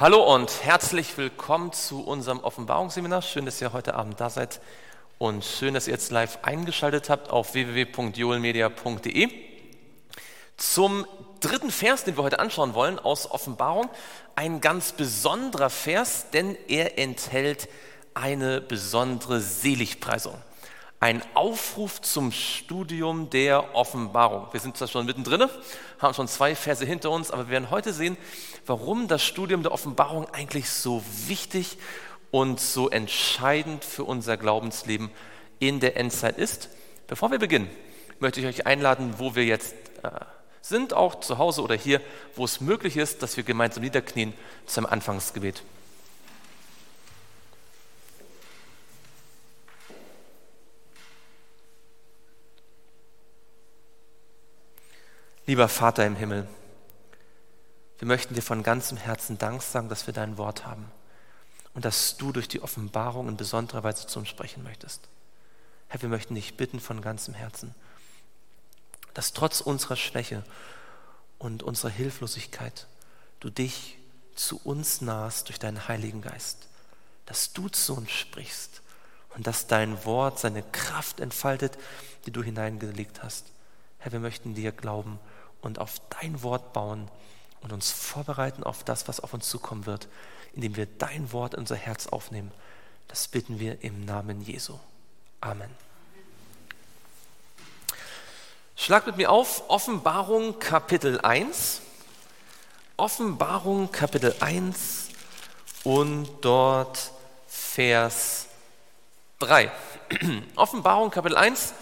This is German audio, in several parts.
Hallo und herzlich willkommen zu unserem Offenbarungsseminar. Schön, dass ihr heute Abend da seid und schön, dass ihr jetzt live eingeschaltet habt auf www.joelmedia.de. Zum dritten Vers, den wir heute anschauen wollen aus Offenbarung, ein ganz besonderer Vers, denn er enthält eine besondere Seligpreisung. Ein Aufruf zum Studium der Offenbarung. Wir sind zwar schon mittendrin, haben schon zwei Verse hinter uns, aber wir werden heute sehen, warum das Studium der Offenbarung eigentlich so wichtig und so entscheidend für unser Glaubensleben in der Endzeit ist. Bevor wir beginnen, möchte ich euch einladen, wo wir jetzt äh, sind, auch zu Hause oder hier, wo es möglich ist, dass wir gemeinsam niederknien zum Anfangsgebet. Lieber Vater im Himmel, wir möchten dir von ganzem Herzen Dank sagen, dass wir dein Wort haben und dass du durch die Offenbarung in besonderer Weise zu uns sprechen möchtest. Herr, wir möchten dich bitten von ganzem Herzen, dass trotz unserer Schwäche und unserer Hilflosigkeit du dich zu uns nahst durch deinen Heiligen Geist, dass du zu uns sprichst und dass dein Wort seine Kraft entfaltet, die du hineingelegt hast. Herr, wir möchten dir glauben und auf dein Wort bauen und uns vorbereiten auf das, was auf uns zukommen wird, indem wir dein Wort in unser Herz aufnehmen. Das bitten wir im Namen Jesu. Amen. Schlag mit mir auf Offenbarung Kapitel 1. Offenbarung Kapitel 1 und dort Vers 3. Offenbarung Kapitel 1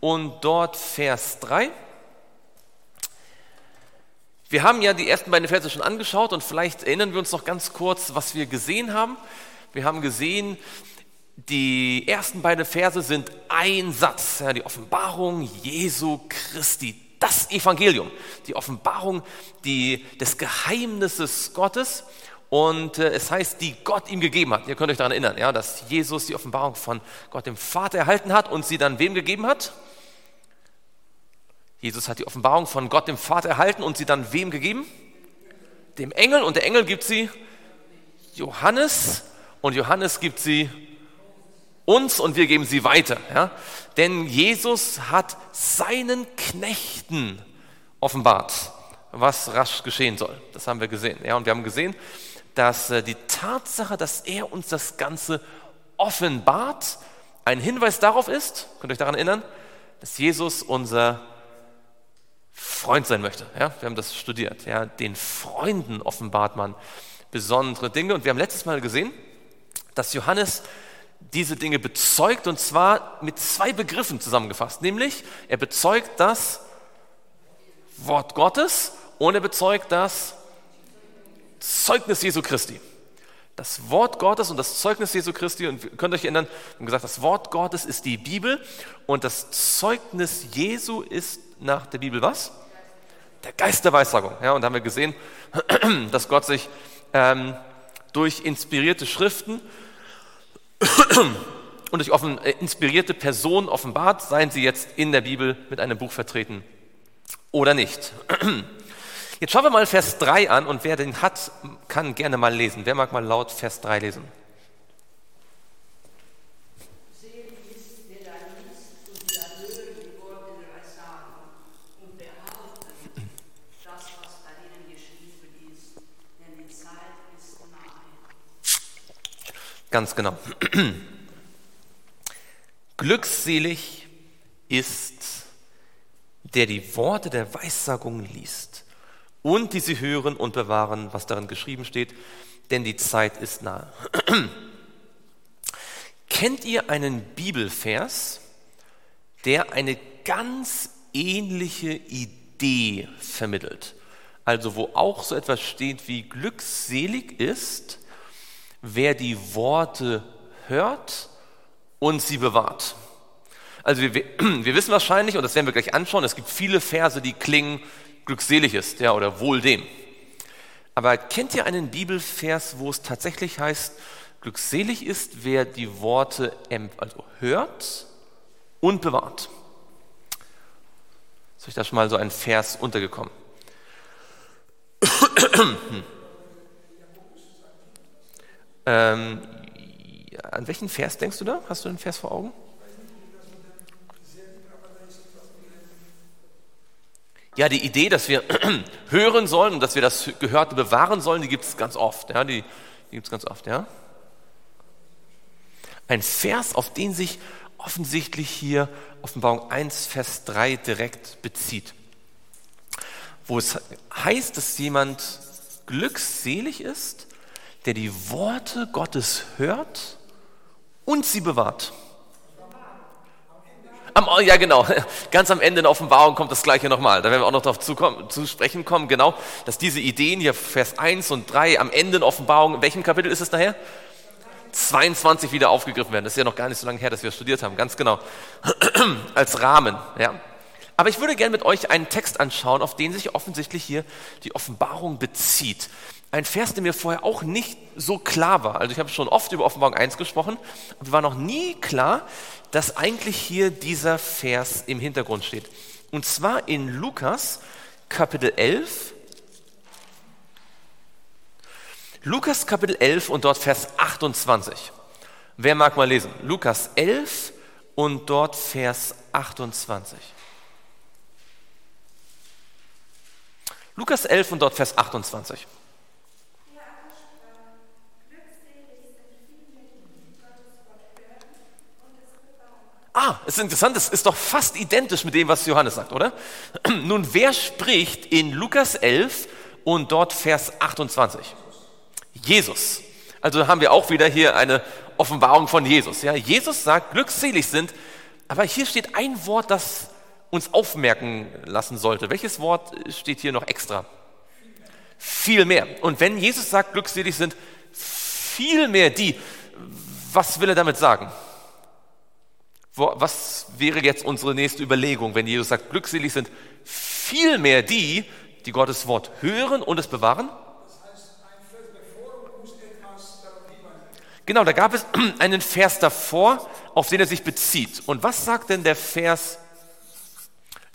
und dort Vers 3. Wir haben ja die ersten beiden Verse schon angeschaut und vielleicht erinnern wir uns noch ganz kurz, was wir gesehen haben. Wir haben gesehen, die ersten beiden Verse sind ein Satz, ja, die Offenbarung Jesu Christi, das Evangelium, die Offenbarung die, des Geheimnisses Gottes. Und äh, es heißt, die Gott ihm gegeben hat. Ihr könnt euch daran erinnern, ja, dass Jesus die Offenbarung von Gott dem Vater erhalten hat und sie dann wem gegeben hat? Jesus hat die Offenbarung von Gott dem Vater erhalten und sie dann wem gegeben? Dem Engel und der Engel gibt sie Johannes und Johannes gibt sie uns und wir geben sie weiter. Ja? Denn Jesus hat seinen Knechten offenbart, was rasch geschehen soll. Das haben wir gesehen. Ja? Und wir haben gesehen, dass äh, die Tatsache, dass er uns das Ganze offenbart, ein Hinweis darauf ist, könnt ihr euch daran erinnern, dass Jesus unser Freund sein möchte. Ja, wir haben das studiert. Ja, den Freunden offenbart man besondere Dinge. Und wir haben letztes Mal gesehen, dass Johannes diese Dinge bezeugt und zwar mit zwei Begriffen zusammengefasst. Nämlich, er bezeugt das Wort Gottes und er bezeugt das Zeugnis Jesu Christi. Das Wort Gottes und das Zeugnis Jesu Christi, und ihr könnt euch erinnern, wir haben gesagt, das Wort Gottes ist die Bibel und das Zeugnis Jesu ist nach der Bibel was? Der Geist der Weissagung. Ja, und da haben wir gesehen, dass Gott sich ähm, durch inspirierte Schriften und durch offen, äh, inspirierte Personen offenbart, seien sie jetzt in der Bibel mit einem Buch vertreten oder nicht. Jetzt schauen wir mal Vers 3 an und wer den hat, kann gerne mal lesen. Wer mag mal laut Vers 3 lesen? Ganz genau. Glückselig ist, der die Worte der Weissagung liest und die sie hören und bewahren, was darin geschrieben steht, denn die Zeit ist nahe. Kennt ihr einen Bibelvers, der eine ganz ähnliche Idee vermittelt? Also wo auch so etwas steht wie glückselig ist, wer die Worte hört und sie bewahrt. Also wir, wir, wissen wahrscheinlich, und das werden wir gleich anschauen, es gibt viele Verse, die klingen glückselig ist, ja, oder wohl dem. Aber kennt ihr einen Bibelvers, wo es tatsächlich heißt, glückselig ist, wer die Worte also hört und bewahrt? Ist euch da schon mal so ein Vers untergekommen? Ähm, an welchen Vers denkst du da? Hast du den Vers vor Augen? Ja, die Idee, dass wir hören sollen und dass wir das Gehörte bewahren sollen, die gibt es ganz oft. Ja, die die gibt es ganz oft. Ja? Ein Vers, auf den sich offensichtlich hier Offenbarung 1, Vers 3 direkt bezieht. Wo es heißt, dass jemand glückselig ist, der die Worte Gottes hört und sie bewahrt. Am, ja, genau. Ganz am Ende in Offenbarung kommt das Gleiche nochmal. Da werden wir auch noch darauf zu, sprechen kommen, genau, dass diese Ideen hier, Vers 1 und 3, am Ende in Offenbarung, in welchem Kapitel ist es nachher? 22 wieder aufgegriffen werden. Das ist ja noch gar nicht so lange her, dass wir studiert haben. Ganz genau. Als Rahmen, ja. Aber ich würde gerne mit euch einen Text anschauen, auf den sich offensichtlich hier die Offenbarung bezieht. Ein Vers, der mir vorher auch nicht so klar war. Also ich habe schon oft über Offenbarung 1 gesprochen, aber war noch nie klar, dass eigentlich hier dieser Vers im Hintergrund steht. Und zwar in Lukas Kapitel 11. Lukas Kapitel 11 und dort Vers 28. Wer mag mal lesen? Lukas 11 und dort Vers 28. Lukas 11 und dort Vers 28. Ah, es ist interessant, es ist doch fast identisch mit dem, was Johannes sagt, oder? Nun, wer spricht in Lukas 11 und dort Vers 28? Jesus. Also haben wir auch wieder hier eine Offenbarung von Jesus. Ja, Jesus sagt, glückselig sind, aber hier steht ein Wort, das uns aufmerken lassen sollte. Welches Wort steht hier noch extra? Viel mehr. Und wenn Jesus sagt, glückselig sind, viel mehr die, was will er damit sagen? Was wäre jetzt unsere nächste Überlegung, wenn Jesus sagt, glückselig sind vielmehr die, die Gottes Wort hören und es bewahren? Genau, da gab es einen Vers davor, auf den er sich bezieht. Und was sagt denn der Vers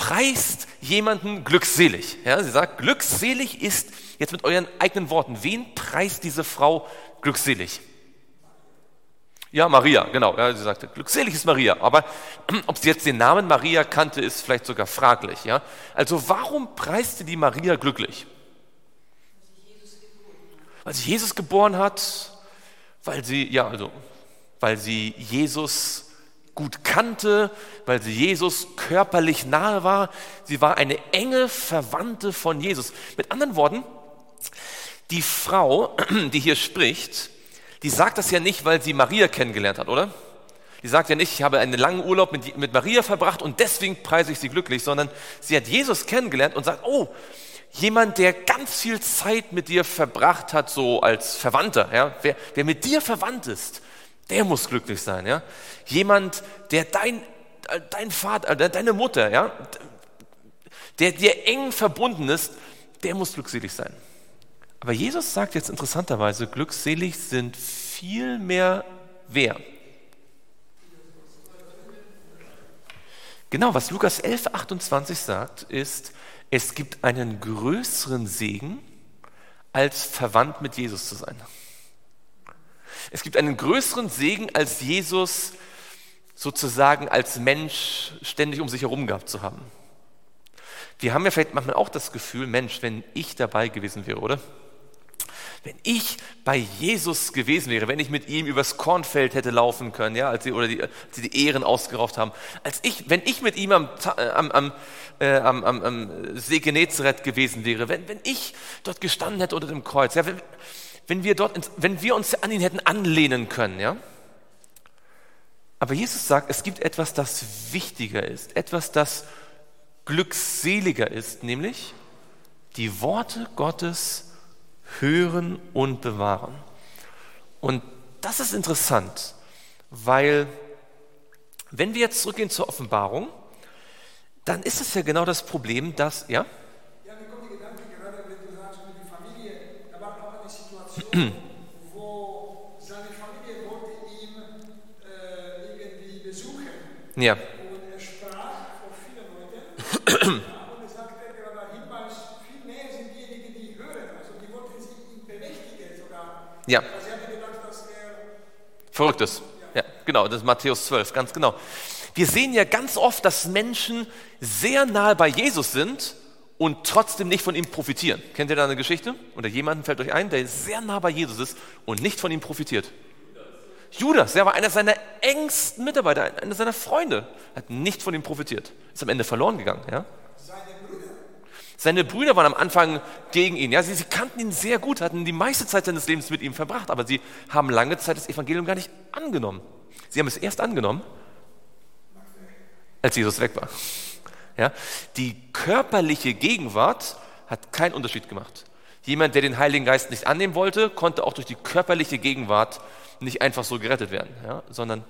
preist jemanden glückselig. Ja, sie sagt, glückselig ist, jetzt mit euren eigenen Worten, wen preist diese Frau glückselig? Ja, Maria, genau. Ja, sie sagte, glückselig ist Maria. Aber ob sie jetzt den Namen Maria kannte, ist vielleicht sogar fraglich. Ja? Also warum preiste die Maria glücklich? Weil sie Jesus geboren hat, weil sie, ja, also, weil sie Jesus gut kannte, weil sie Jesus körperlich nahe war. Sie war eine enge Verwandte von Jesus. Mit anderen Worten, die Frau, die hier spricht, die sagt das ja nicht, weil sie Maria kennengelernt hat, oder? Die sagt ja nicht, ich habe einen langen Urlaub mit, mit Maria verbracht und deswegen preise ich sie glücklich, sondern sie hat Jesus kennengelernt und sagt, oh, jemand, der ganz viel Zeit mit dir verbracht hat, so als Verwandter, ja, wer, wer mit dir verwandt ist, der muss glücklich sein, ja. Jemand, der dein, dein Vater, äh, deine Mutter, ja, der dir eng verbunden ist, der muss glückselig sein. Aber Jesus sagt jetzt interessanterweise, glückselig sind viel mehr wer? Genau, was Lukas 11, 28 sagt, ist, es gibt einen größeren Segen, als verwandt mit Jesus zu sein. Es gibt einen größeren Segen, als Jesus sozusagen als Mensch ständig um sich herum gehabt zu haben. Wir haben ja vielleicht manchmal auch das Gefühl, Mensch, wenn ich dabei gewesen wäre, oder? Wenn ich bei Jesus gewesen wäre, wenn ich mit ihm übers Kornfeld hätte laufen können, ja, als sie, oder die, als sie die Ehren ausgerauft haben, als ich, wenn ich mit ihm am, äh, am, am, äh, am, am, am See Genezareth gewesen wäre, wenn, wenn ich dort gestanden hätte unter dem Kreuz, ja, wenn, wenn wir, dort, wenn wir uns an ihn hätten anlehnen können. Ja? Aber Jesus sagt, es gibt etwas, das wichtiger ist, etwas, das glückseliger ist, nämlich die Worte Gottes hören und bewahren. Und das ist interessant, weil wenn wir jetzt zurückgehen zur Offenbarung, dann ist es ja genau das Problem, dass, ja mir kommt der Gedanke gerade, wenn du sagst, mit der Familie, da war auch eine Situation, wo seine Familie wollte ihn äh, irgendwie besuchen. Ja. Und er sprach vor vielen Leuten. und er sagte, gerade Hinweis, viel mehr sind diejenigen, die hören. Also die wollten sich ihn bemächtigen sogar. Ja. Also sie haben gedacht, dass er Verrücktes. Ja, genau, das ist Matthäus 12, ganz genau. Wir sehen ja ganz oft, dass Menschen sehr nahe bei Jesus sind und trotzdem nicht von ihm profitieren. Kennt ihr da eine Geschichte? Oder jemanden fällt euch ein, der sehr nah bei Jesus ist und nicht von ihm profitiert? Judas, der war einer seiner engsten Mitarbeiter, einer seiner Freunde, hat nicht von ihm profitiert, ist am Ende verloren gegangen. Ja? Seine Brüder waren am Anfang gegen ihn. Ja, sie, sie kannten ihn sehr gut, hatten die meiste Zeit seines Lebens mit ihm verbracht, aber sie haben lange Zeit das Evangelium gar nicht angenommen. Sie haben es erst angenommen, als Jesus weg war. Ja, die körperliche Gegenwart hat keinen Unterschied gemacht. Jemand, der den Heiligen Geist nicht annehmen wollte, konnte auch durch die körperliche Gegenwart nicht einfach so gerettet werden, ja, sondern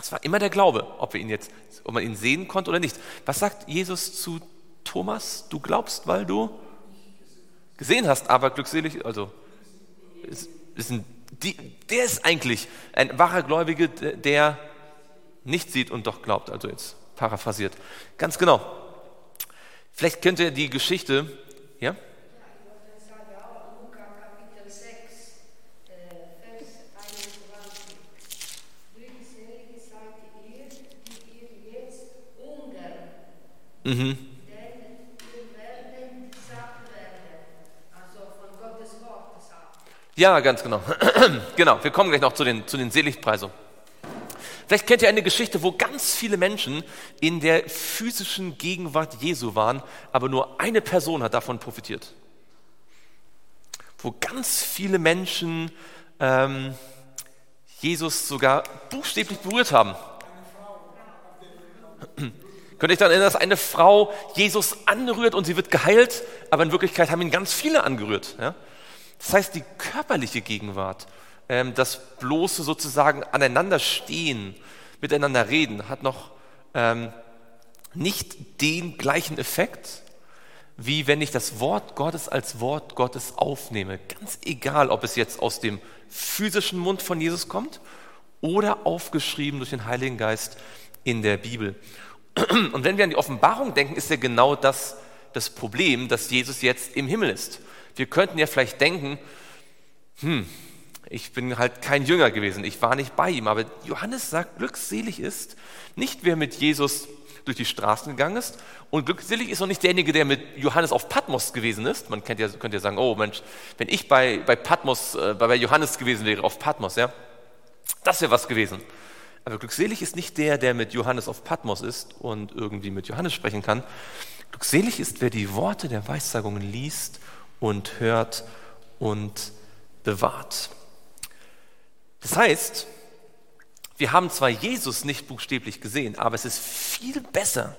es war immer der Glaube, ob wir ihn jetzt, ob man ihn sehen konnte oder nicht. Was sagt Jesus zu Thomas? Du glaubst, weil du gesehen hast, aber glückselig, also ist, ist ein, die, der ist eigentlich ein wahrer Gläubige, der nicht sieht und doch glaubt. Also jetzt paraphrasiert. Ganz genau. Vielleicht kennt ihr die Geschichte, ja? Das sagt ja auch Luca Kapitel 6, Vers 21. Glückselig seid ihr, die ihr jetzt hungern, Mhm. Ja, ganz genau. genau, wir kommen gleich noch zu den, zu den Seligpreisungen. Vielleicht kennt ihr eine Geschichte, wo ganz viele Menschen in der physischen Gegenwart Jesu waren, aber nur eine Person hat davon profitiert. Wo ganz viele Menschen ähm, Jesus sogar buchstäblich berührt haben. Könnt ihr euch daran erinnern, dass eine Frau Jesus anrührt und sie wird geheilt, aber in Wirklichkeit haben ihn ganz viele angerührt. Ja? Das heißt, die körperliche Gegenwart, das bloße sozusagen Aneinanderstehen, miteinander reden, hat noch ähm, nicht den gleichen Effekt, wie wenn ich das Wort Gottes als Wort Gottes aufnehme. Ganz egal, ob es jetzt aus dem physischen Mund von Jesus kommt oder aufgeschrieben durch den Heiligen Geist in der Bibel. Und wenn wir an die Offenbarung denken, ist ja genau das das Problem, dass Jesus jetzt im Himmel ist. Wir könnten ja vielleicht denken, hm, ich bin halt kein Jünger gewesen, ich war nicht bei ihm, aber Johannes sagt, glückselig ist nicht wer mit Jesus durch die Straßen gegangen ist und glückselig ist auch nicht derjenige, der mit Johannes auf Patmos gewesen ist. Man könnte ja, könnte ja sagen, oh Mensch, wenn ich bei, bei Patmos, äh, bei Johannes gewesen wäre, auf Patmos, ja, das wäre was gewesen. Aber glückselig ist nicht der, der mit Johannes auf Patmos ist und irgendwie mit Johannes sprechen kann. Glückselig ist, wer die Worte der Weissagungen liest und hört und bewahrt. Das heißt, wir haben zwar Jesus nicht buchstäblich gesehen, aber es ist viel besser,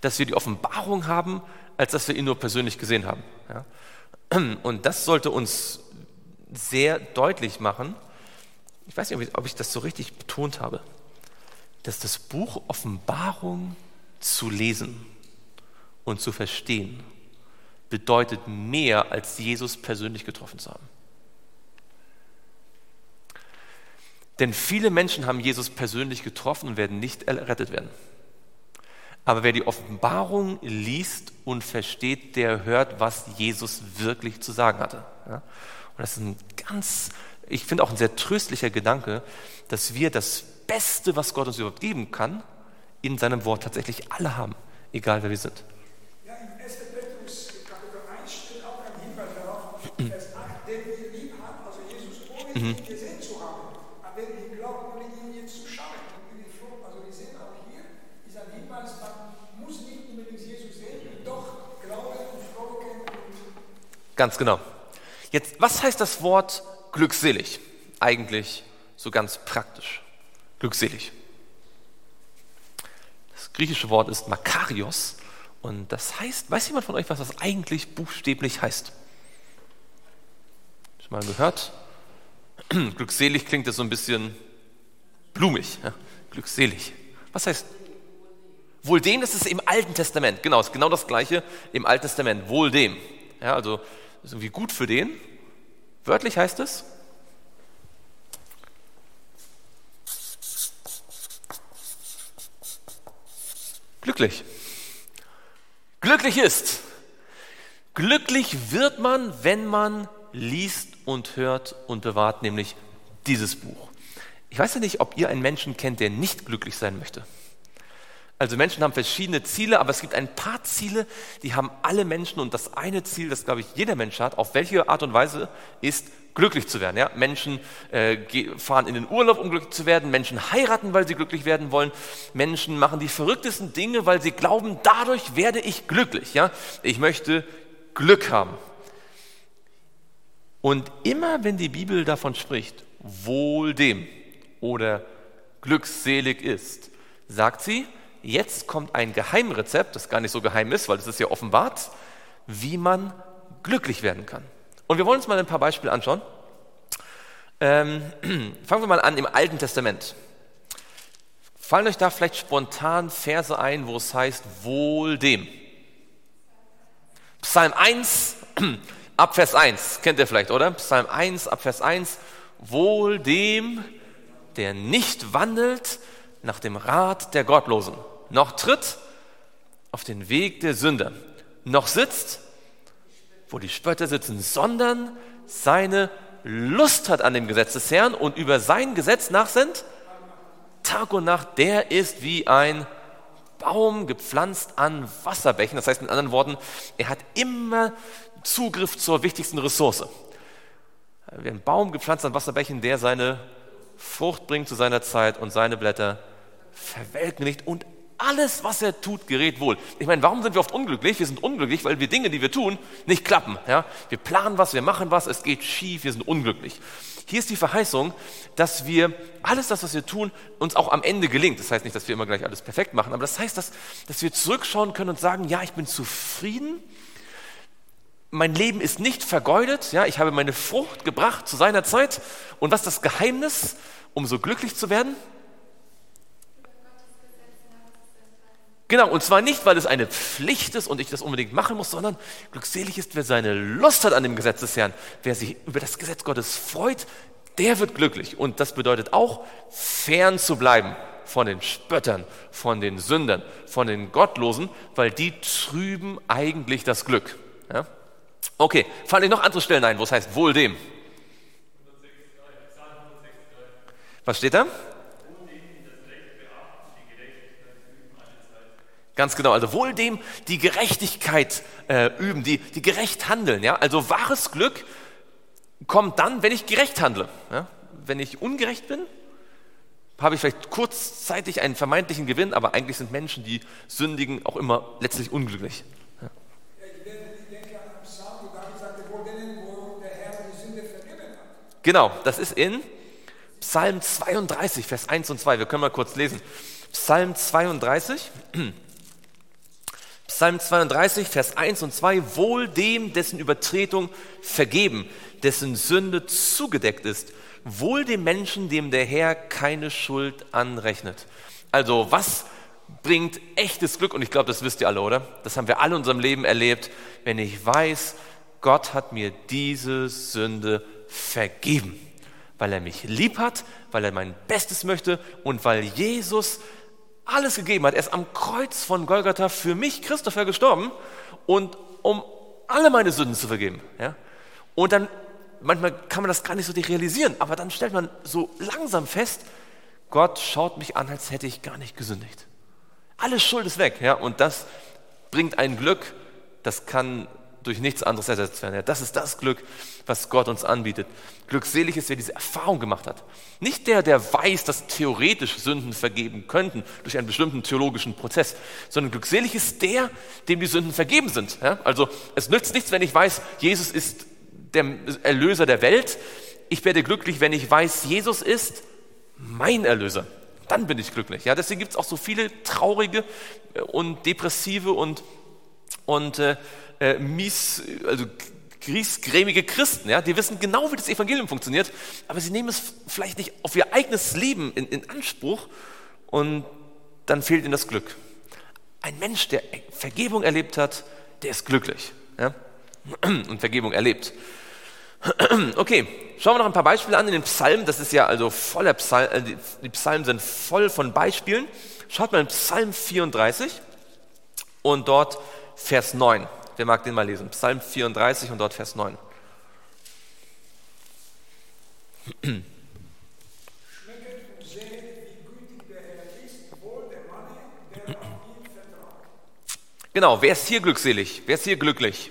dass wir die Offenbarung haben, als dass wir ihn nur persönlich gesehen haben. Ja? Und das sollte uns sehr deutlich machen, ich weiß nicht, ob ich das so richtig betont habe, dass das Buch Offenbarung zu lesen und zu verstehen bedeutet mehr, als Jesus persönlich getroffen zu haben. Denn viele Menschen haben Jesus persönlich getroffen und werden nicht errettet werden. Aber wer die Offenbarung liest und versteht, der hört, was Jesus wirklich zu sagen hatte. Und das ist ein ganz, ich finde auch ein sehr tröstlicher Gedanke, dass wir das Beste, was Gott uns überhaupt geben kann, in seinem Wort tatsächlich alle haben, egal wer wir sind. Ja, im 1. Petrus Kapitel 1 steht auch ein Hinweis darauf, 8, den ihr lieb habt, also Jesus, ohne ihn gesehen zu haben. Aber wenn ihr glaubt, ohne ihn jetzt zu schauen. Und wir froh- Also wir sehen auch hier, ist ein Hinweis, man muss nicht unbedingt Jesus sehen, doch glauben und frohlocken und Ganz genau. Jetzt, was heißt das Wort glückselig? Eigentlich so ganz praktisch. Glückselig. Das griechische Wort ist Makarios und das heißt, weiß jemand von euch, was das eigentlich buchstäblich heißt? Schon mal gehört? Glückselig klingt das so ein bisschen blumig. Ja? Glückselig. Was heißt? Wohl dem, das ist im Alten Testament. Genau, ist genau das Gleiche im Alten Testament. Wohl dem. Ja, also ist irgendwie gut für den. Wörtlich heißt es. Glücklich. Glücklich ist. Glücklich wird man, wenn man liest und hört und bewahrt, nämlich dieses Buch. Ich weiß ja nicht, ob ihr einen Menschen kennt, der nicht glücklich sein möchte. Also Menschen haben verschiedene Ziele, aber es gibt ein paar Ziele, die haben alle Menschen und das eine Ziel, das glaube ich jeder Mensch hat, auf welche Art und Weise ist glücklich zu werden. Ja? Menschen äh, fahren in den Urlaub, um glücklich zu werden. Menschen heiraten, weil sie glücklich werden wollen. Menschen machen die verrücktesten Dinge, weil sie glauben, dadurch werde ich glücklich. Ja? Ich möchte Glück haben. Und immer wenn die Bibel davon spricht, wohl dem oder glückselig ist, sagt sie, jetzt kommt ein Geheimrezept, das gar nicht so geheim ist, weil es ist ja offenbart, wie man glücklich werden kann. Und wir wollen uns mal ein paar Beispiele anschauen. Ähm, fangen wir mal an im Alten Testament. Fallen euch da vielleicht spontan Verse ein, wo es heißt, wohl dem? Psalm 1, ab Vers 1, kennt ihr vielleicht, oder? Psalm 1, ab Vers 1, wohl dem, der nicht wandelt nach dem Rat der Gottlosen, noch tritt auf den Weg der Sünder, noch sitzt, wo die Spötter sitzen, sondern seine Lust hat an dem Gesetz des Herrn und über sein Gesetz nachsinnt, Tag und Nacht, der ist wie ein Baum gepflanzt an Wasserbächen. Das heißt mit anderen Worten, er hat immer Zugriff zur wichtigsten Ressource. Wie ein Baum gepflanzt an Wasserbächen, der seine Frucht bringt zu seiner Zeit und seine Blätter verwelken nicht und alles, was er tut, gerät wohl. Ich meine, warum sind wir oft unglücklich? Wir sind unglücklich, weil wir Dinge, die wir tun, nicht klappen. Ja? Wir planen was, wir machen was, es geht schief, wir sind unglücklich. Hier ist die Verheißung, dass wir alles das, was wir tun, uns auch am Ende gelingt. Das heißt nicht, dass wir immer gleich alles perfekt machen, aber das heißt, dass, dass wir zurückschauen können und sagen, ja, ich bin zufrieden. Mein Leben ist nicht vergeudet. Ja, ich habe meine Frucht gebracht zu seiner Zeit. Und was ist das Geheimnis, um so glücklich zu werden? Genau, und zwar nicht, weil es eine Pflicht ist und ich das unbedingt machen muss, sondern glückselig ist, wer seine Lust hat an dem Gesetz des Herrn. Wer sich über das Gesetz Gottes freut, der wird glücklich. Und das bedeutet auch, fern zu bleiben von den Spöttern, von den Sündern, von den Gottlosen, weil die trüben eigentlich das Glück. Ja? Okay, fallen noch andere Stellen ein, wo es heißt, wohl dem. Was steht da? Ganz genau, also wohl dem die Gerechtigkeit äh, üben, die, die gerecht handeln. Ja? Also wahres Glück kommt dann, wenn ich gerecht handle. Ja? Wenn ich ungerecht bin, habe ich vielleicht kurzzeitig einen vermeintlichen Gewinn, aber eigentlich sind Menschen, die sündigen, auch immer letztlich unglücklich. Genau, das ist in Psalm 32, Vers 1 und 2. Wir können mal kurz lesen. Psalm 32. Psalm 32, Vers 1 und 2, wohl dem, dessen Übertretung vergeben, dessen Sünde zugedeckt ist, wohl dem Menschen, dem der Herr keine Schuld anrechnet. Also was bringt echtes Glück? Und ich glaube, das wisst ihr alle, oder? Das haben wir alle in unserem Leben erlebt, wenn ich weiß, Gott hat mir diese Sünde vergeben, weil er mich lieb hat, weil er mein Bestes möchte und weil Jesus alles gegeben hat. Er ist am Kreuz von Golgatha für mich, Christopher, gestorben und um alle meine Sünden zu vergeben. Ja? Und dann, manchmal kann man das gar nicht so realisieren, aber dann stellt man so langsam fest, Gott schaut mich an, als hätte ich gar nicht gesündigt. Alle Schuld ist weg. Ja? Und das bringt ein Glück, das kann durch nichts anderes ersetzt werden. Das ist das Glück, was Gott uns anbietet. Glückselig ist, wer diese Erfahrung gemacht hat. Nicht der, der weiß, dass theoretisch Sünden vergeben könnten durch einen bestimmten theologischen Prozess, sondern glückselig ist der, dem die Sünden vergeben sind. Also es nützt nichts, wenn ich weiß, Jesus ist der Erlöser der Welt. Ich werde glücklich, wenn ich weiß, Jesus ist mein Erlöser. Dann bin ich glücklich. Ja, deswegen gibt es auch so viele traurige und depressive und, und äh, äh, mies, also griesgrämige Christen, ja, die wissen genau, wie das Evangelium funktioniert, aber sie nehmen es vielleicht nicht auf ihr eigenes Leben in, in Anspruch und dann fehlt ihnen das Glück. Ein Mensch, der Vergebung erlebt hat, der ist glücklich. Ja? Und Vergebung erlebt. Okay, schauen wir noch ein paar Beispiele an in den Psalmen. Das ist ja also voller Psalm, äh, die Psalmen sind voll von Beispielen. Schaut mal in Psalm 34 und dort Vers 9. Wer mag den mal lesen? Psalm 34 und dort Vers 9. Schmecket und seht, wie gütig der Herr ist, wohl der Mann, der auf ihn vertraut. Genau, wer ist hier glückselig? Wer ist hier glücklich?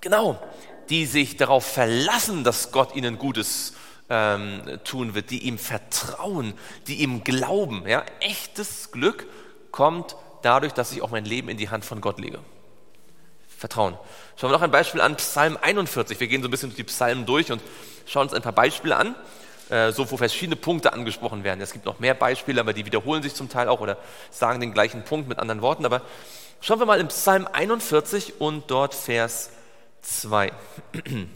Genau, die sich darauf verlassen, dass Gott ihnen Gutes ähm, tun wird, die ihm vertrauen, die ihm glauben. Ja? Echtes Glück kommt dadurch, dass ich auch mein Leben in die Hand von Gott lege. Vertrauen. Schauen wir noch ein Beispiel an, Psalm 41. Wir gehen so ein bisschen durch die Psalmen durch und schauen uns ein paar Beispiele an, äh, so wo verschiedene Punkte angesprochen werden. Es gibt noch mehr Beispiele, aber die wiederholen sich zum Teil auch oder sagen den gleichen Punkt mit anderen Worten. Aber schauen wir mal im Psalm 41 und dort Vers 2.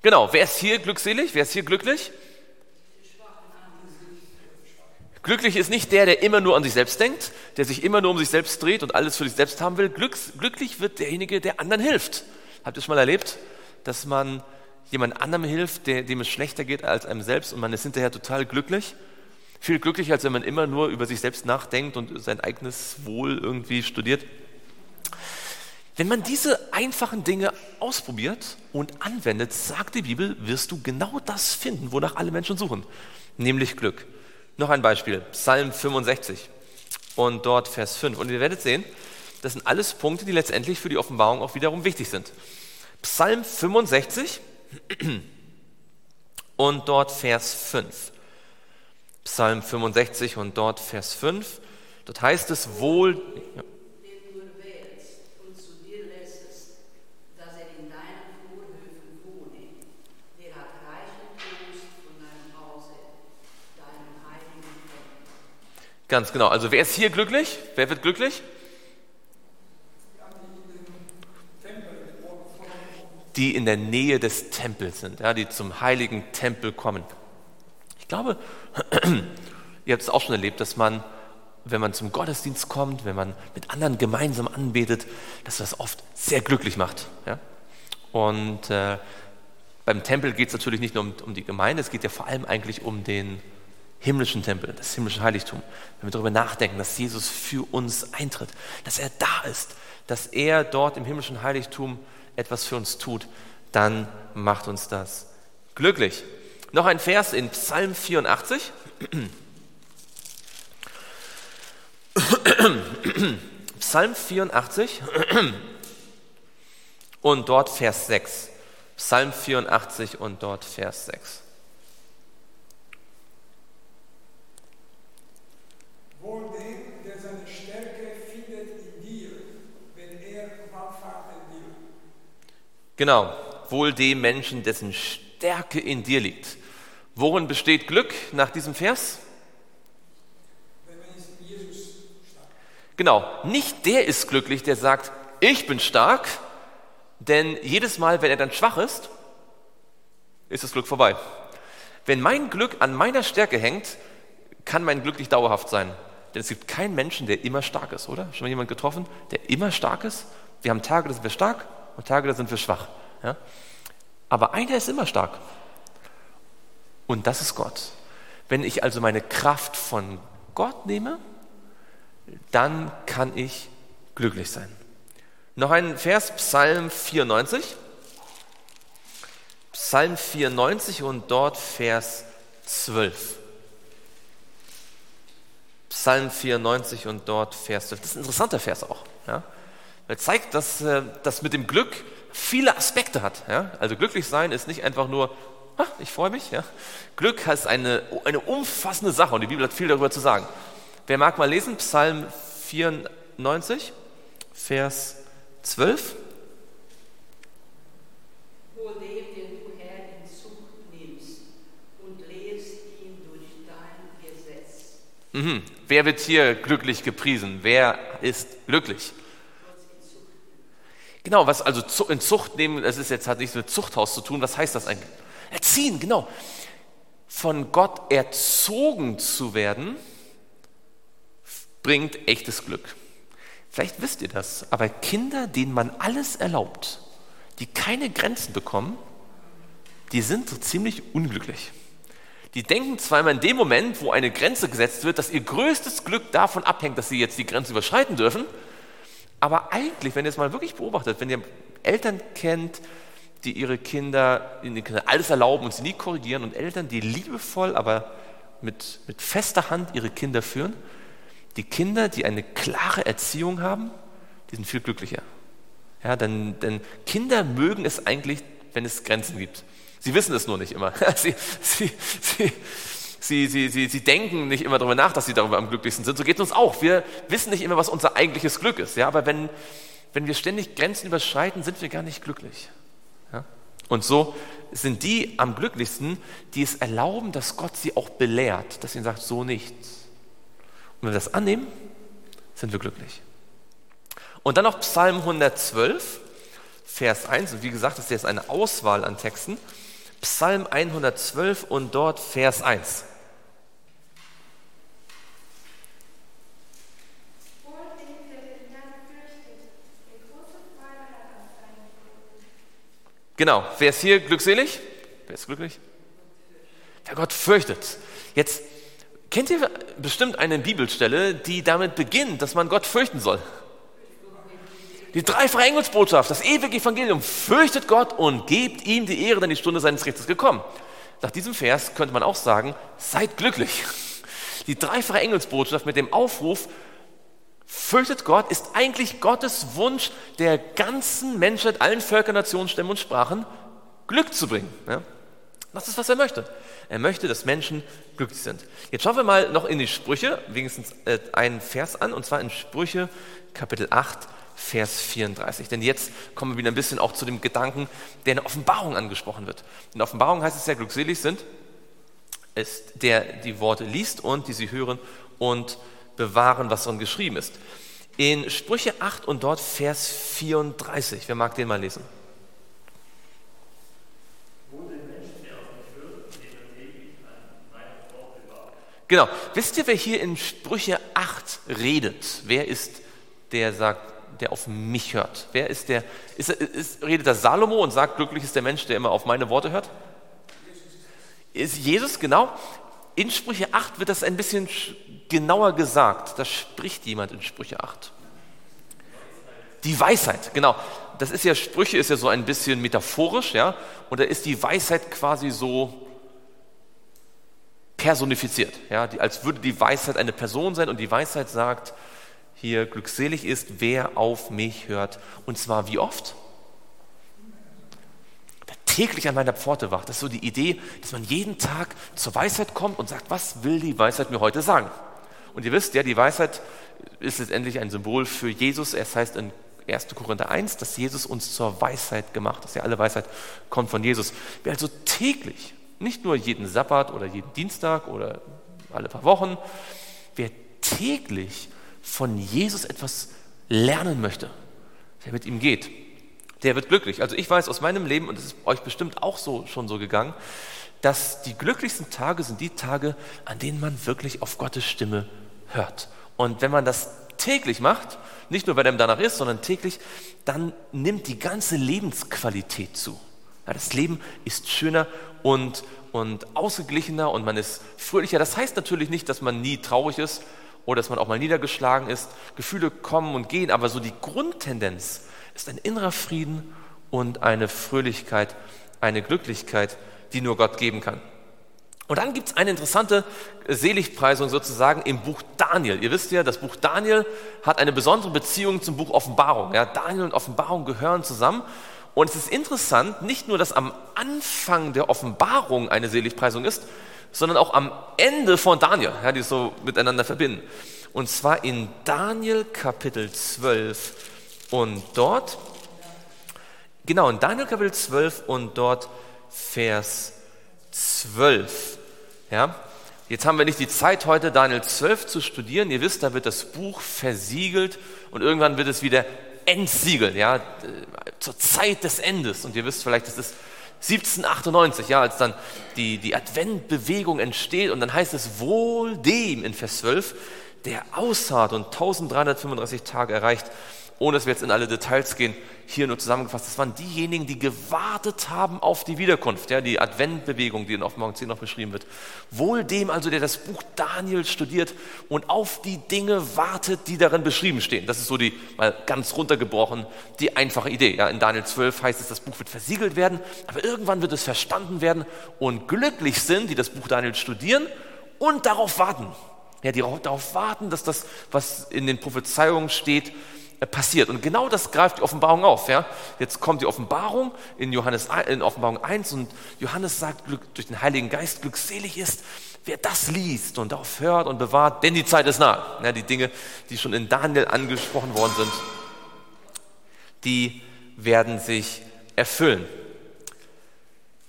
Genau, wer ist hier glückselig? Wer ist hier glücklich? Glücklich ist nicht der, der immer nur an sich selbst denkt, der sich immer nur um sich selbst dreht und alles für sich selbst haben will. Glücks, glücklich wird derjenige, der anderen hilft. Habt ihr schon mal erlebt, dass man jemand anderem hilft, der, dem es schlechter geht als einem selbst und man ist hinterher total glücklich? Viel glücklicher, als wenn man immer nur über sich selbst nachdenkt und sein eigenes Wohl irgendwie studiert. Wenn man diese einfachen Dinge ausprobiert und anwendet, sagt die Bibel, wirst du genau das finden, wonach alle Menschen suchen, nämlich Glück. Noch ein Beispiel, Psalm 65 und dort Vers 5. Und ihr werdet sehen, das sind alles Punkte, die letztendlich für die Offenbarung auch wiederum wichtig sind. Psalm 65 und dort Vers 5. Psalm 65 und dort Vers 5. Dort heißt es wohl. Ja. den du wählst und zu dir lässest, dass er in deinen Vorhöfen wohne. Der hat reichen Trost von deinem Hause, deinem heiligen Tempel. Ganz genau. Also wer ist hier glücklich? Wer wird glücklich? Die in der Nähe des Tempels sind, ja, die zum heiligen Tempel kommen. Ich glaube, ihr habt es auch schon erlebt, dass man, wenn man zum Gottesdienst kommt, wenn man mit anderen gemeinsam anbetet, dass das oft sehr glücklich macht. Ja? Und äh, beim Tempel geht es natürlich nicht nur um, um die Gemeinde, es geht ja vor allem eigentlich um den himmlischen Tempel, das himmlische Heiligtum. Wenn wir darüber nachdenken, dass Jesus für uns eintritt, dass er da ist, dass er dort im himmlischen Heiligtum etwas für uns tut, dann macht uns das glücklich. Noch ein Vers in Psalm 84. Psalm 84 und dort Vers 6. Psalm 84 und dort Vers 6. Wohl dem, der seine Stärke findet in dir, wenn er wallfahrten will. Genau, wohl dem Menschen, dessen Stärke in dir liegt. Worin besteht Glück nach diesem Vers? Genau, nicht der ist glücklich, der sagt, ich bin stark, denn jedes Mal, wenn er dann schwach ist, ist das Glück vorbei. Wenn mein Glück an meiner Stärke hängt, kann mein Glück nicht dauerhaft sein. Denn es gibt keinen Menschen, der immer stark ist, oder? Schon mal jemand getroffen, der immer stark ist? Wir haben Tage, da sind wir stark und Tage, da sind wir schwach. Ja? Aber einer ist immer stark. Und das ist Gott. Wenn ich also meine Kraft von Gott nehme, dann kann ich glücklich sein. Noch ein Vers, Psalm 94. Psalm 94 und dort Vers 12. Psalm 94 und dort Vers 12. Das ist ein interessanter Vers auch. Ja? Er zeigt, dass äh, das mit dem Glück viele Aspekte hat. Ja? Also glücklich sein ist nicht einfach nur, ah, ich freue mich. Ja? Glück ist eine, eine umfassende Sache und die Bibel hat viel darüber zu sagen. Wer mag mal lesen? Psalm 94, Vers 12. Wohl dem, den du Herr in Zucht nimmst und lehrst ihn durch dein Gesetz. Mhm. Wer wird hier glücklich gepriesen? Wer ist glücklich? Genau, was also in Zucht nehmen, das ist jetzt hat nichts mit Zuchthaus zu tun. Was heißt das eigentlich? Erziehen, genau. Von Gott erzogen zu werden, bringt echtes Glück. Vielleicht wisst ihr das, aber Kinder, denen man alles erlaubt, die keine Grenzen bekommen, die sind so ziemlich unglücklich. Die denken immer in dem Moment, wo eine Grenze gesetzt wird, dass ihr größtes Glück davon abhängt, dass sie jetzt die Grenze überschreiten dürfen, aber eigentlich, wenn ihr es mal wirklich beobachtet, wenn ihr Eltern kennt, die ihre Kinder, ihnen alles erlauben und sie nie korrigieren und Eltern, die liebevoll, aber mit, mit fester Hand ihre Kinder führen, die Kinder, die eine klare Erziehung haben, die sind viel glücklicher. Ja, denn, denn Kinder mögen es eigentlich, wenn es Grenzen gibt. Sie wissen es nur nicht immer. Sie, sie, sie, sie, sie, sie, sie denken nicht immer darüber nach, dass sie darüber am glücklichsten sind. So geht es uns auch. Wir wissen nicht immer, was unser eigentliches Glück ist. Ja? Aber wenn, wenn wir ständig Grenzen überschreiten, sind wir gar nicht glücklich. Ja? Und so sind die am glücklichsten, die es erlauben, dass Gott sie auch belehrt, dass ihnen sagt, so nicht. Und wenn wir das annehmen, sind wir glücklich. Und dann noch Psalm 112, Vers 1. Und wie gesagt, das ist jetzt eine Auswahl an Texten. Psalm 112 und dort Vers 1. Genau, wer ist hier glückselig? Wer ist glücklich? Wer Gott fürchtet. Jetzt kennt ihr bestimmt eine Bibelstelle, die damit beginnt, dass man Gott fürchten soll. Die dreifache Engelsbotschaft, das ewige Evangelium, fürchtet Gott und gebt ihm die Ehre, denn die Stunde seines Richters gekommen. Nach diesem Vers könnte man auch sagen, seid glücklich. Die dreifache Engelsbotschaft mit dem Aufruf, fürchtet Gott, ist eigentlich Gottes Wunsch der ganzen Menschheit, allen Völkern, Nationen, Stämmen und Sprachen, Glück zu bringen. Das ist, was er möchte. Er möchte, dass Menschen glücklich sind. Jetzt schauen wir mal noch in die Sprüche, wenigstens äh, einen Vers an, und zwar in Sprüche Kapitel 8, Vers 34. Denn jetzt kommen wir wieder ein bisschen auch zu dem Gedanken, der in der Offenbarung angesprochen wird. In der Offenbarung heißt es ja, glückselig sind, ist der die Worte liest und die sie hören und bewahren, was darin geschrieben ist. In Sprüche 8 und dort Vers 34. Wer mag den mal lesen? Genau. Wisst ihr, wer hier in Sprüche 8 redet? Wer ist, der sagt, der auf mich hört? Wer ist der? Ist, ist, redet der Salomo und sagt, glücklich ist der Mensch, der immer auf meine Worte hört? Ist Jesus, genau. In Sprüche 8 wird das ein bisschen genauer gesagt. Da spricht jemand in Sprüche 8. Die Weisheit, genau. Das ist ja, Sprüche ist ja so ein bisschen metaphorisch, ja. Und da ist die Weisheit quasi so personifiziert, ja. Die, als würde die Weisheit eine Person sein und die Weisheit sagt, hier glückselig ist, wer auf mich hört. Und zwar wie oft? Wer täglich an meiner Pforte wacht. Das ist so die Idee, dass man jeden Tag zur Weisheit kommt und sagt, was will die Weisheit mir heute sagen? Und ihr wisst ja, die Weisheit ist letztendlich ein Symbol für Jesus. Es heißt in 1. Korinther 1, dass Jesus uns zur Weisheit gemacht hat. Ja, alle Weisheit kommt von Jesus. Wer also täglich, nicht nur jeden Sabbat oder jeden Dienstag oder alle paar Wochen, wer täglich von Jesus etwas lernen möchte, der mit ihm geht, der wird glücklich. Also ich weiß aus meinem Leben, und es ist euch bestimmt auch so schon so gegangen, dass die glücklichsten Tage sind die Tage, an denen man wirklich auf Gottes Stimme hört. Und wenn man das täglich macht, nicht nur, weil einem danach ist, sondern täglich, dann nimmt die ganze Lebensqualität zu. Ja, das Leben ist schöner und, und ausgeglichener und man ist fröhlicher. Das heißt natürlich nicht, dass man nie traurig ist oder dass man auch mal niedergeschlagen ist. Gefühle kommen und gehen, aber so die Grundtendenz ist ein innerer Frieden und eine Fröhlichkeit, eine Glücklichkeit, die nur Gott geben kann. Und dann gibt es eine interessante Seligpreisung sozusagen im Buch Daniel. Ihr wisst ja, das Buch Daniel hat eine besondere Beziehung zum Buch Offenbarung. Ja, Daniel und Offenbarung gehören zusammen. Und es ist interessant, nicht nur, dass am Anfang der Offenbarung eine Seligpreisung ist, sondern auch am Ende von Daniel, ja, die so miteinander verbinden. Und zwar in Daniel Kapitel 12 und dort, genau, in Daniel Kapitel 12 und dort Vers 12. Ja, Jetzt haben wir nicht die Zeit heute, Daniel 12 zu studieren. Ihr wisst, da wird das Buch versiegelt und irgendwann wird es wieder entsiegelt, ja, zur Zeit des Endes. Und ihr wisst vielleicht, das ist 1798, ja, als dann die, die Adventbewegung entsteht und dann heißt es wohl dem in Vers 12, der ausharrt und 1335 Tage erreicht, ohne dass wir jetzt in alle Details gehen, hier nur zusammengefasst, das waren diejenigen, die gewartet haben auf die Wiederkunft, ja, die Adventbewegung, die in Offenbarung 10 noch beschrieben wird. Wohl dem also, der das Buch Daniel studiert und auf die Dinge wartet, die darin beschrieben stehen. Das ist so die, mal ganz runtergebrochen, die einfache Idee. Ja, in Daniel 12 heißt es, das Buch wird versiegelt werden, aber irgendwann wird es verstanden werden und glücklich sind, die das Buch Daniel studieren und darauf warten. Ja, die darauf warten, dass das, was in den Prophezeiungen steht, passiert. Und genau das greift die Offenbarung auf. Ja? Jetzt kommt die Offenbarung in, Johannes, in Offenbarung 1 und Johannes sagt durch den Heiligen Geist, glückselig ist, wer das liest und darauf hört und bewahrt, denn die Zeit ist nahe. Ja, die Dinge, die schon in Daniel angesprochen worden sind, die werden sich erfüllen.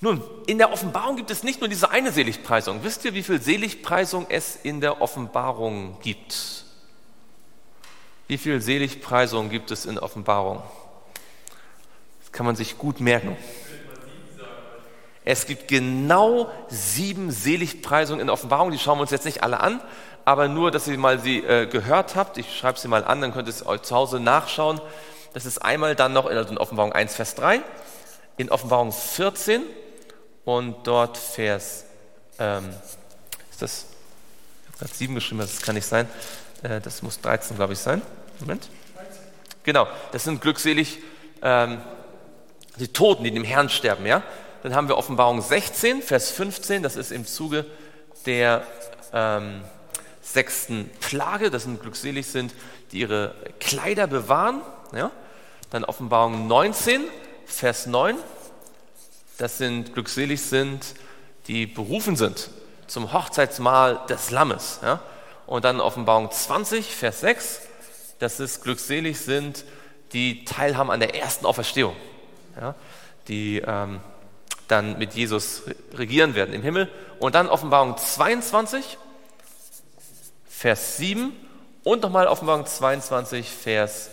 Nun, in der Offenbarung gibt es nicht nur diese eine Seligpreisung. Wisst ihr, wie viel Seligpreisung es in der Offenbarung gibt? Wie viel Seligpreisung gibt es in Offenbarung? Das kann man sich gut merken. Es gibt genau sieben Seligpreisungen in Offenbarung. Die schauen wir uns jetzt nicht alle an, aber nur, dass ihr mal sie äh, gehört habt. Ich schreibe sie mal an, dann könnt ihr es euch zu Hause nachschauen. Das ist einmal dann noch in, also in Offenbarung 1, Vers 3, in Offenbarung 14 und dort Vers, ähm, ist das, ich habe gerade 7 geschrieben, das kann nicht sein, äh, das muss 13, glaube ich, sein. Moment. Genau, das sind glückselig ähm, die Toten, die dem Herrn sterben. Ja? Dann haben wir Offenbarung 16, Vers 15, das ist im Zuge der ähm, sechsten Plage, das sind glückselig sind, die ihre Kleider bewahren. Ja? Dann Offenbarung 19, Vers 9, das sind glückselig sind, die berufen sind zum Hochzeitsmahl des Lammes. Ja? Und dann Offenbarung 20, Vers 6, dass es glückselig sind, die teilhaben an der ersten Auferstehung, ja, die ähm, dann mit Jesus regieren werden im Himmel. Und dann Offenbarung 22, Vers 7 und nochmal Offenbarung 22, Vers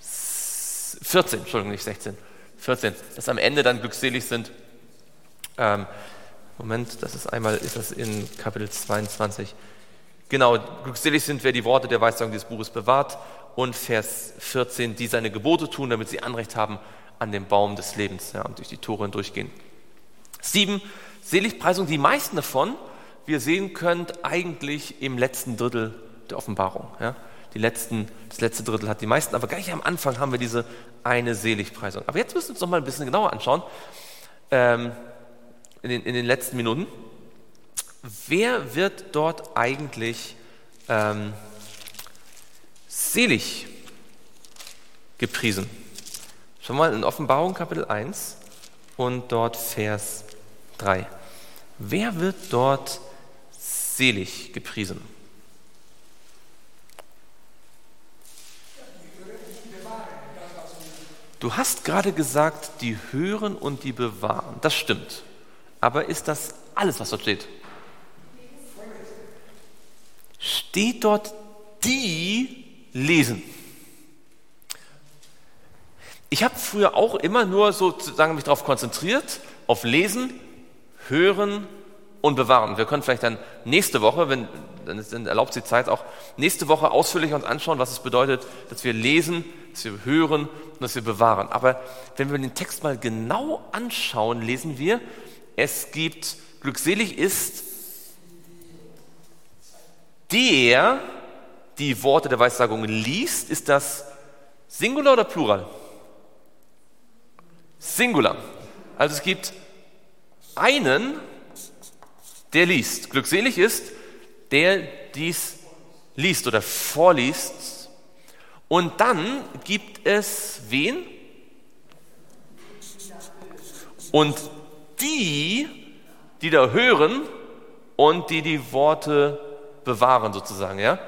14, Entschuldigung, nicht 16, 14, dass am Ende dann glückselig sind. Ähm, Moment, das ist einmal, ist das in Kapitel 22, Genau, glückselig sind, wer die Worte der Weissagung dieses Buches bewahrt. Und Vers 14, die seine Gebote tun, damit sie Anrecht haben an dem Baum des Lebens ja, und durch die Tore hindurchgehen. Sieben, Seligpreisung, die meisten davon, wie ihr sehen könnt, eigentlich im letzten Drittel der Offenbarung. Ja. Die letzten, das letzte Drittel hat die meisten, aber gleich am Anfang haben wir diese eine Seligpreisung. Aber jetzt müssen wir uns noch mal ein bisschen genauer anschauen, ähm, in, den, in den letzten Minuten wer wird dort eigentlich ähm, selig gepriesen? Schon mal in Offenbarung Kapitel 1 und dort Vers 3. Wer wird dort selig gepriesen? Du hast gerade gesagt, die hören und die bewahren. Das stimmt. Aber ist das alles, was dort steht? Steht dort, die lesen. Ich habe früher auch immer nur sozusagen mich darauf konzentriert, auf Lesen, Hören und Bewahren. Wir können vielleicht dann nächste Woche, wenn dann erlaubt die Zeit auch, nächste Woche ausführlich uns anschauen, was es bedeutet, dass wir lesen, dass wir hören und dass wir bewahren. Aber wenn wir den Text mal genau anschauen, lesen wir, es gibt, glückselig ist, der die Worte der Weissagung liest, ist das Singular oder Plural? Singular. Also es gibt einen, der liest. Glückselig ist, der dies liest oder vorliest. Und dann gibt es wen? Und die, die da hören und die die Worte bewahren sozusagen, ja?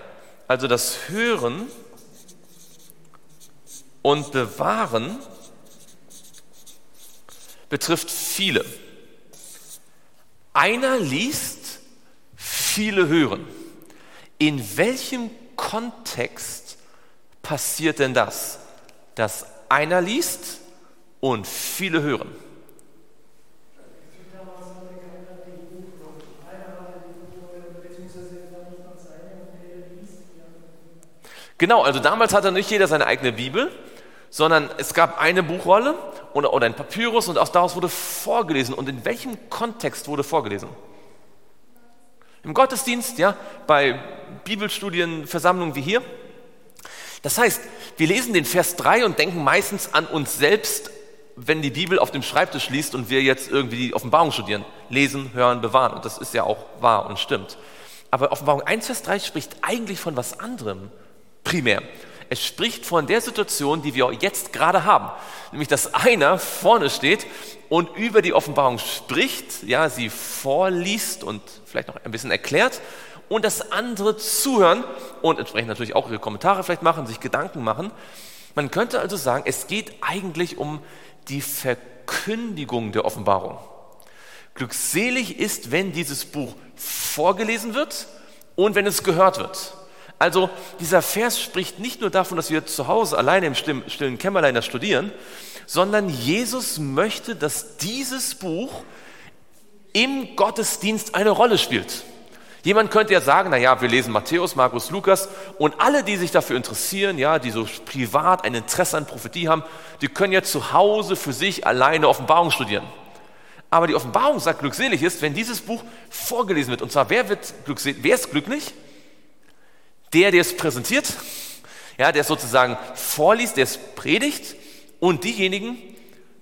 Also das Hören und Bewahren betrifft viele. Einer liest, viele hören. In welchem Kontext passiert denn das, dass einer liest und viele hören? Genau, also damals hatte nicht jeder seine eigene Bibel, sondern es gab eine Buchrolle oder, oder ein Papyrus und aus daraus wurde vorgelesen. Und in welchem Kontext wurde vorgelesen? Im Gottesdienst, ja, bei Bibelstudien, Versammlungen wie hier. Das heißt, wir lesen den Vers 3 und denken meistens an uns selbst, wenn die Bibel auf dem Schreibtisch liest und wir jetzt irgendwie die Offenbarung studieren. Lesen, hören, bewahren. Und das ist ja auch wahr und stimmt. Aber Offenbarung 1, Vers 3 spricht eigentlich von was anderem. Primär. Es spricht von der Situation, die wir jetzt gerade haben. Nämlich, dass einer vorne steht und über die Offenbarung spricht, ja, sie vorliest und vielleicht noch ein bisschen erklärt und dass andere zuhören und entsprechend natürlich auch ihre Kommentare vielleicht machen, sich Gedanken machen. Man könnte also sagen, es geht eigentlich um die Verkündigung der Offenbarung. Glückselig ist, wenn dieses Buch vorgelesen wird und wenn es gehört wird. Also dieser Vers spricht nicht nur davon, dass wir zu Hause alleine im stillen Kämmerlein das studieren, sondern Jesus möchte, dass dieses Buch im Gottesdienst eine Rolle spielt. Jemand könnte ja sagen, na ja, wir lesen Matthäus, Markus, Lukas und alle, die sich dafür interessieren, ja, die so privat ein Interesse an Prophetie haben, die können ja zu Hause für sich alleine Offenbarung studieren. Aber die Offenbarung sagt, glückselig ist, wenn dieses Buch vorgelesen wird. Und zwar, wer wird glückselig, wer ist glücklich? Der, der es präsentiert, ja, der es sozusagen vorliest, der es predigt und diejenigen,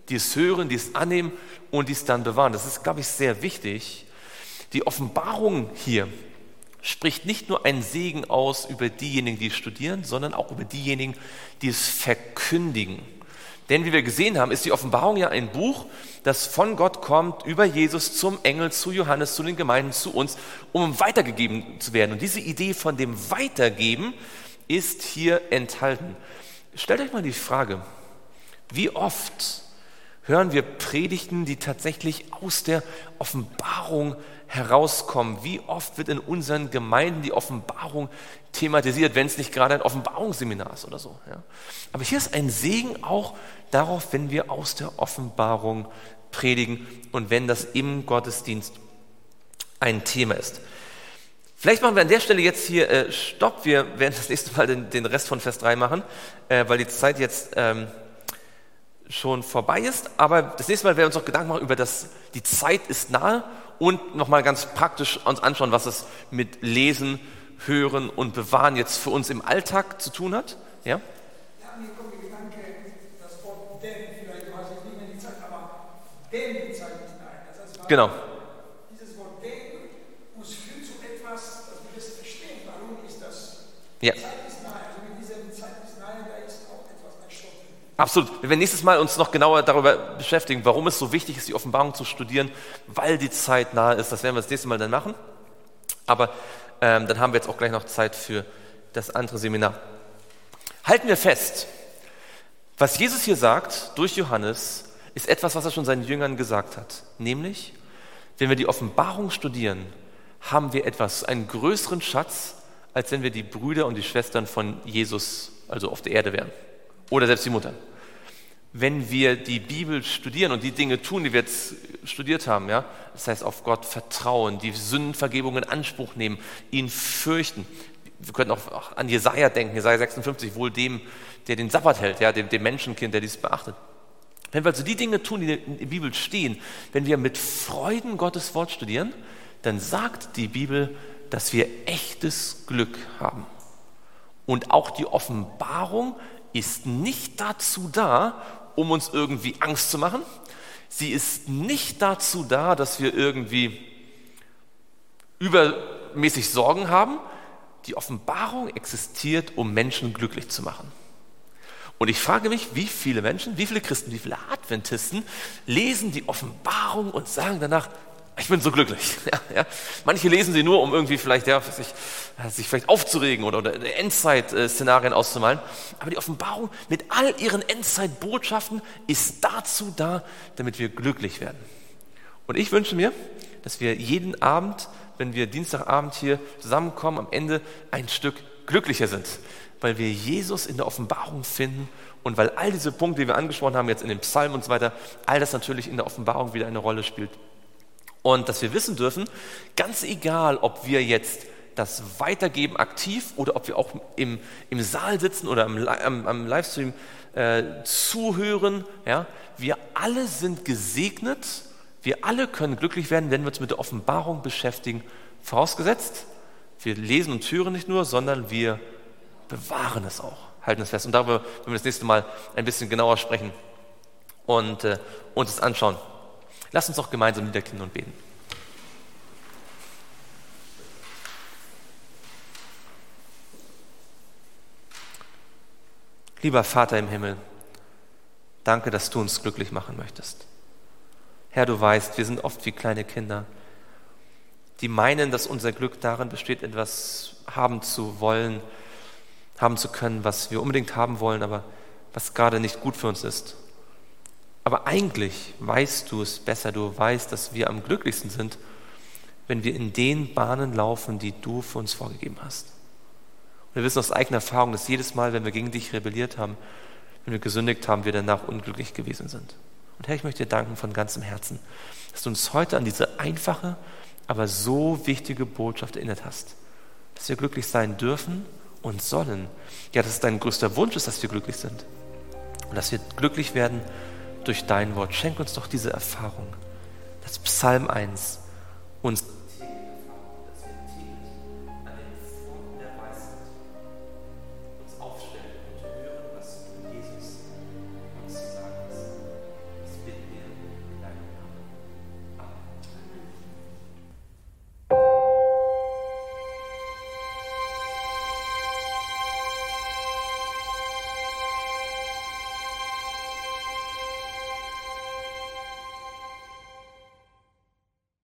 die es hören, die es annehmen und die es dann bewahren. Das ist, glaube ich, sehr wichtig. Die Offenbarung hier spricht nicht nur einen Segen aus über diejenigen, die studieren, sondern auch über diejenigen, die es verkündigen. Denn wie wir gesehen haben, ist die Offenbarung ja ein Buch, das von Gott kommt, über Jesus zum Engel, zu Johannes, zu den Gemeinden, zu uns, um weitergegeben zu werden. Und diese Idee von dem Weitergeben ist hier enthalten. Stellt euch mal die Frage, wie oft hören wir Predigten, die tatsächlich aus der Offenbarung herauskommen? Wie oft wird in unseren Gemeinden die Offenbarung thematisiert, wenn es nicht gerade ein Offenbarungsseminar ist oder so? Ja? Aber hier ist ein Segen auch darauf, wenn wir aus der Offenbarung predigen und wenn das im Gottesdienst ein Thema ist. Vielleicht machen wir an der Stelle jetzt hier äh, Stopp. Wir werden das nächste Mal den, den Rest von Vers 3 machen, äh, weil die Zeit jetzt ähm, schon vorbei ist. Aber das nächste Mal werden wir uns noch Gedanken machen über das, die Zeit ist nahe und nochmal ganz praktisch uns anschauen, was es mit Lesen, Hören und Bewahren jetzt für uns im Alltag zu tun hat. Ja? Ja, mir kommt der Gedanke, das Wort denn, vielleicht hast es nicht mehr die Zeit, aber denn die Zeit ist nahe. Das heißt, Genau. Dieses Wort denn uns führt zu etwas, dass wir das verstehen. Warum ist das? Ja. Die Zeit ist nahe. Also mit dieser Zeit ist nahe, da ist auch etwas ein Stoff. Absolut. Wir werden nächstes Mal uns noch genauer darüber beschäftigen, warum es so wichtig ist, die Offenbarung zu studieren, weil die Zeit nahe ist. Das werden wir das nächste Mal dann machen. Aber ähm, dann haben wir jetzt auch gleich noch Zeit für das andere Seminar. Halten wir fest, was Jesus hier sagt durch Johannes, ist etwas, was er schon seinen Jüngern gesagt hat. Nämlich, wenn wir die Offenbarung studieren, haben wir etwas, einen größeren Schatz, als wenn wir die Brüder und die Schwestern von Jesus, also auf der Erde wären. Oder selbst die Mutter. Wenn wir die Bibel studieren und die Dinge tun, die wir jetzt studiert haben, ja, das heißt auf Gott vertrauen, die Sündenvergebung in Anspruch nehmen, ihn fürchten. Wir könnten auch an Jesaja denken, Jesaja 56, wohl dem, der den Sabbat hält, ja, dem, dem Menschenkind, der dies beachtet. Wenn wir also die Dinge tun, die in der Bibel stehen, wenn wir mit Freuden Gottes Wort studieren, dann sagt die Bibel, dass wir echtes Glück haben. Und auch die Offenbarung ist nicht dazu da, um uns irgendwie Angst zu machen. Sie ist nicht dazu da, dass wir irgendwie übermäßig Sorgen haben. Die Offenbarung existiert, um Menschen glücklich zu machen. Und ich frage mich, wie viele Menschen, wie viele Christen, wie viele Adventisten lesen die Offenbarung und sagen danach, ich bin so glücklich. Ja, ja. Manche lesen sie nur, um irgendwie vielleicht ja, sich, sich vielleicht aufzuregen oder, oder Endzeit-Szenarien auszumalen. Aber die Offenbarung mit all ihren Endzeitbotschaften ist dazu da, damit wir glücklich werden. Und ich wünsche mir, dass wir jeden Abend, wenn wir Dienstagabend hier zusammenkommen, am Ende ein Stück glücklicher sind, weil wir Jesus in der Offenbarung finden und weil all diese Punkte, die wir angesprochen haben, jetzt in dem Psalm und so weiter, all das natürlich in der Offenbarung wieder eine Rolle spielt. Und dass wir wissen dürfen, ganz egal, ob wir jetzt das Weitergeben aktiv oder ob wir auch im, im Saal sitzen oder am, am, am Livestream äh, zuhören. Ja? Wir alle sind gesegnet. Wir alle können glücklich werden, wenn wir uns mit der Offenbarung beschäftigen. Vorausgesetzt, wir lesen und hören nicht nur, sondern wir bewahren es auch, halten es fest. Und darüber werden wir das nächste Mal ein bisschen genauer sprechen und äh, uns es anschauen. Lass uns doch gemeinsam niederknien und beten. Lieber Vater im Himmel, danke, dass du uns glücklich machen möchtest. Herr, du weißt, wir sind oft wie kleine Kinder, die meinen, dass unser Glück darin besteht, etwas haben zu wollen, haben zu können, was wir unbedingt haben wollen, aber was gerade nicht gut für uns ist. Aber eigentlich weißt du es besser. Du weißt, dass wir am glücklichsten sind, wenn wir in den Bahnen laufen, die du für uns vorgegeben hast. Und wir wissen aus eigener Erfahrung, dass jedes Mal, wenn wir gegen dich rebelliert haben, wenn wir gesündigt haben, wir danach unglücklich gewesen sind. Und Herr, ich möchte dir danken von ganzem Herzen, dass du uns heute an diese einfache, aber so wichtige Botschaft erinnert hast, dass wir glücklich sein dürfen und sollen. Ja, dass es dein größter Wunsch ist, dass wir glücklich sind. Und dass wir glücklich werden durch dein Wort. Schenk uns doch diese Erfahrung, dass Psalm 1 uns